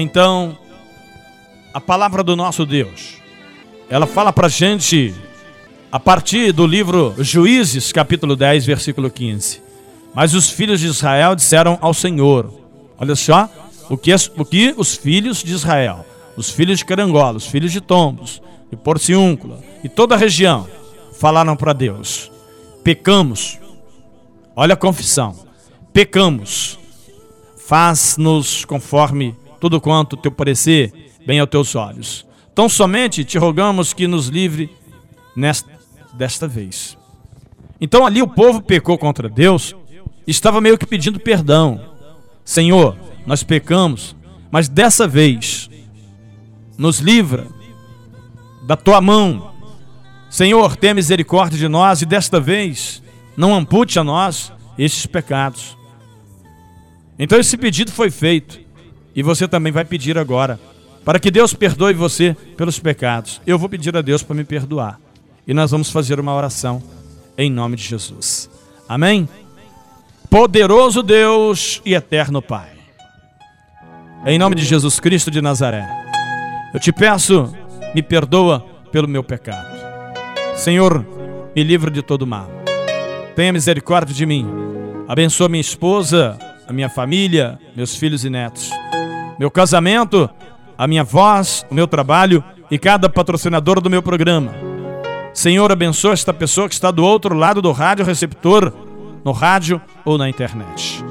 Então, a palavra do nosso Deus, ela fala pra gente a partir do livro Juízes, capítulo 10, versículo 15. Mas os filhos de Israel disseram ao Senhor: Olha só, o que, o que os filhos de Israel, os filhos de Carangola, os filhos de Tombos, de Porciúncula e toda a região falaram para Deus: Pecamos. Olha a confissão. Pecamos. Faz-nos conforme tudo quanto teu parecer bem aos teus olhos. Tão somente te rogamos que nos livre nesta, desta vez. Então ali o povo pecou contra Deus, estava meio que pedindo perdão. Senhor, nós pecamos, mas dessa vez nos livra da tua mão. Senhor, tenha misericórdia de nós e desta vez não ampute a nós esses pecados. Então esse pedido foi feito e você também vai pedir agora para que Deus perdoe você pelos pecados. Eu vou pedir a Deus para me perdoar e nós vamos fazer uma oração em nome de Jesus. Amém? Poderoso Deus e eterno Pai. Em nome de Jesus Cristo de Nazaré. Eu te peço, me perdoa pelo meu pecado. Senhor, me livra de todo mal. Tenha misericórdia de mim. Abençoa minha esposa, a minha família, meus filhos e netos. Meu casamento, a minha voz, o meu trabalho e cada patrocinador do meu programa. Senhor, abençoa esta pessoa que está do outro lado do rádio receptor, no rádio ou na internet.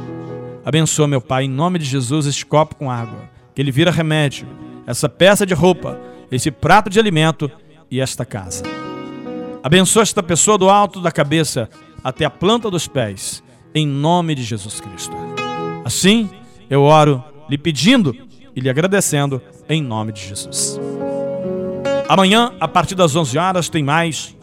Abençoa, meu Pai, em nome de Jesus, este copo com água, que ele vira remédio, essa peça de roupa, esse prato de alimento e esta casa. Abençoa esta pessoa do alto da cabeça até a planta dos pés, em nome de Jesus Cristo. Assim, eu oro lhe pedindo e lhe agradecendo em nome de Jesus. Amanhã, a partir das 11 horas, tem mais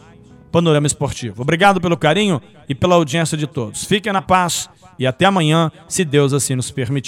Panorama Esportivo. Obrigado pelo carinho e pela audiência de todos. Fiquem na paz e até amanhã, se Deus assim nos permitir.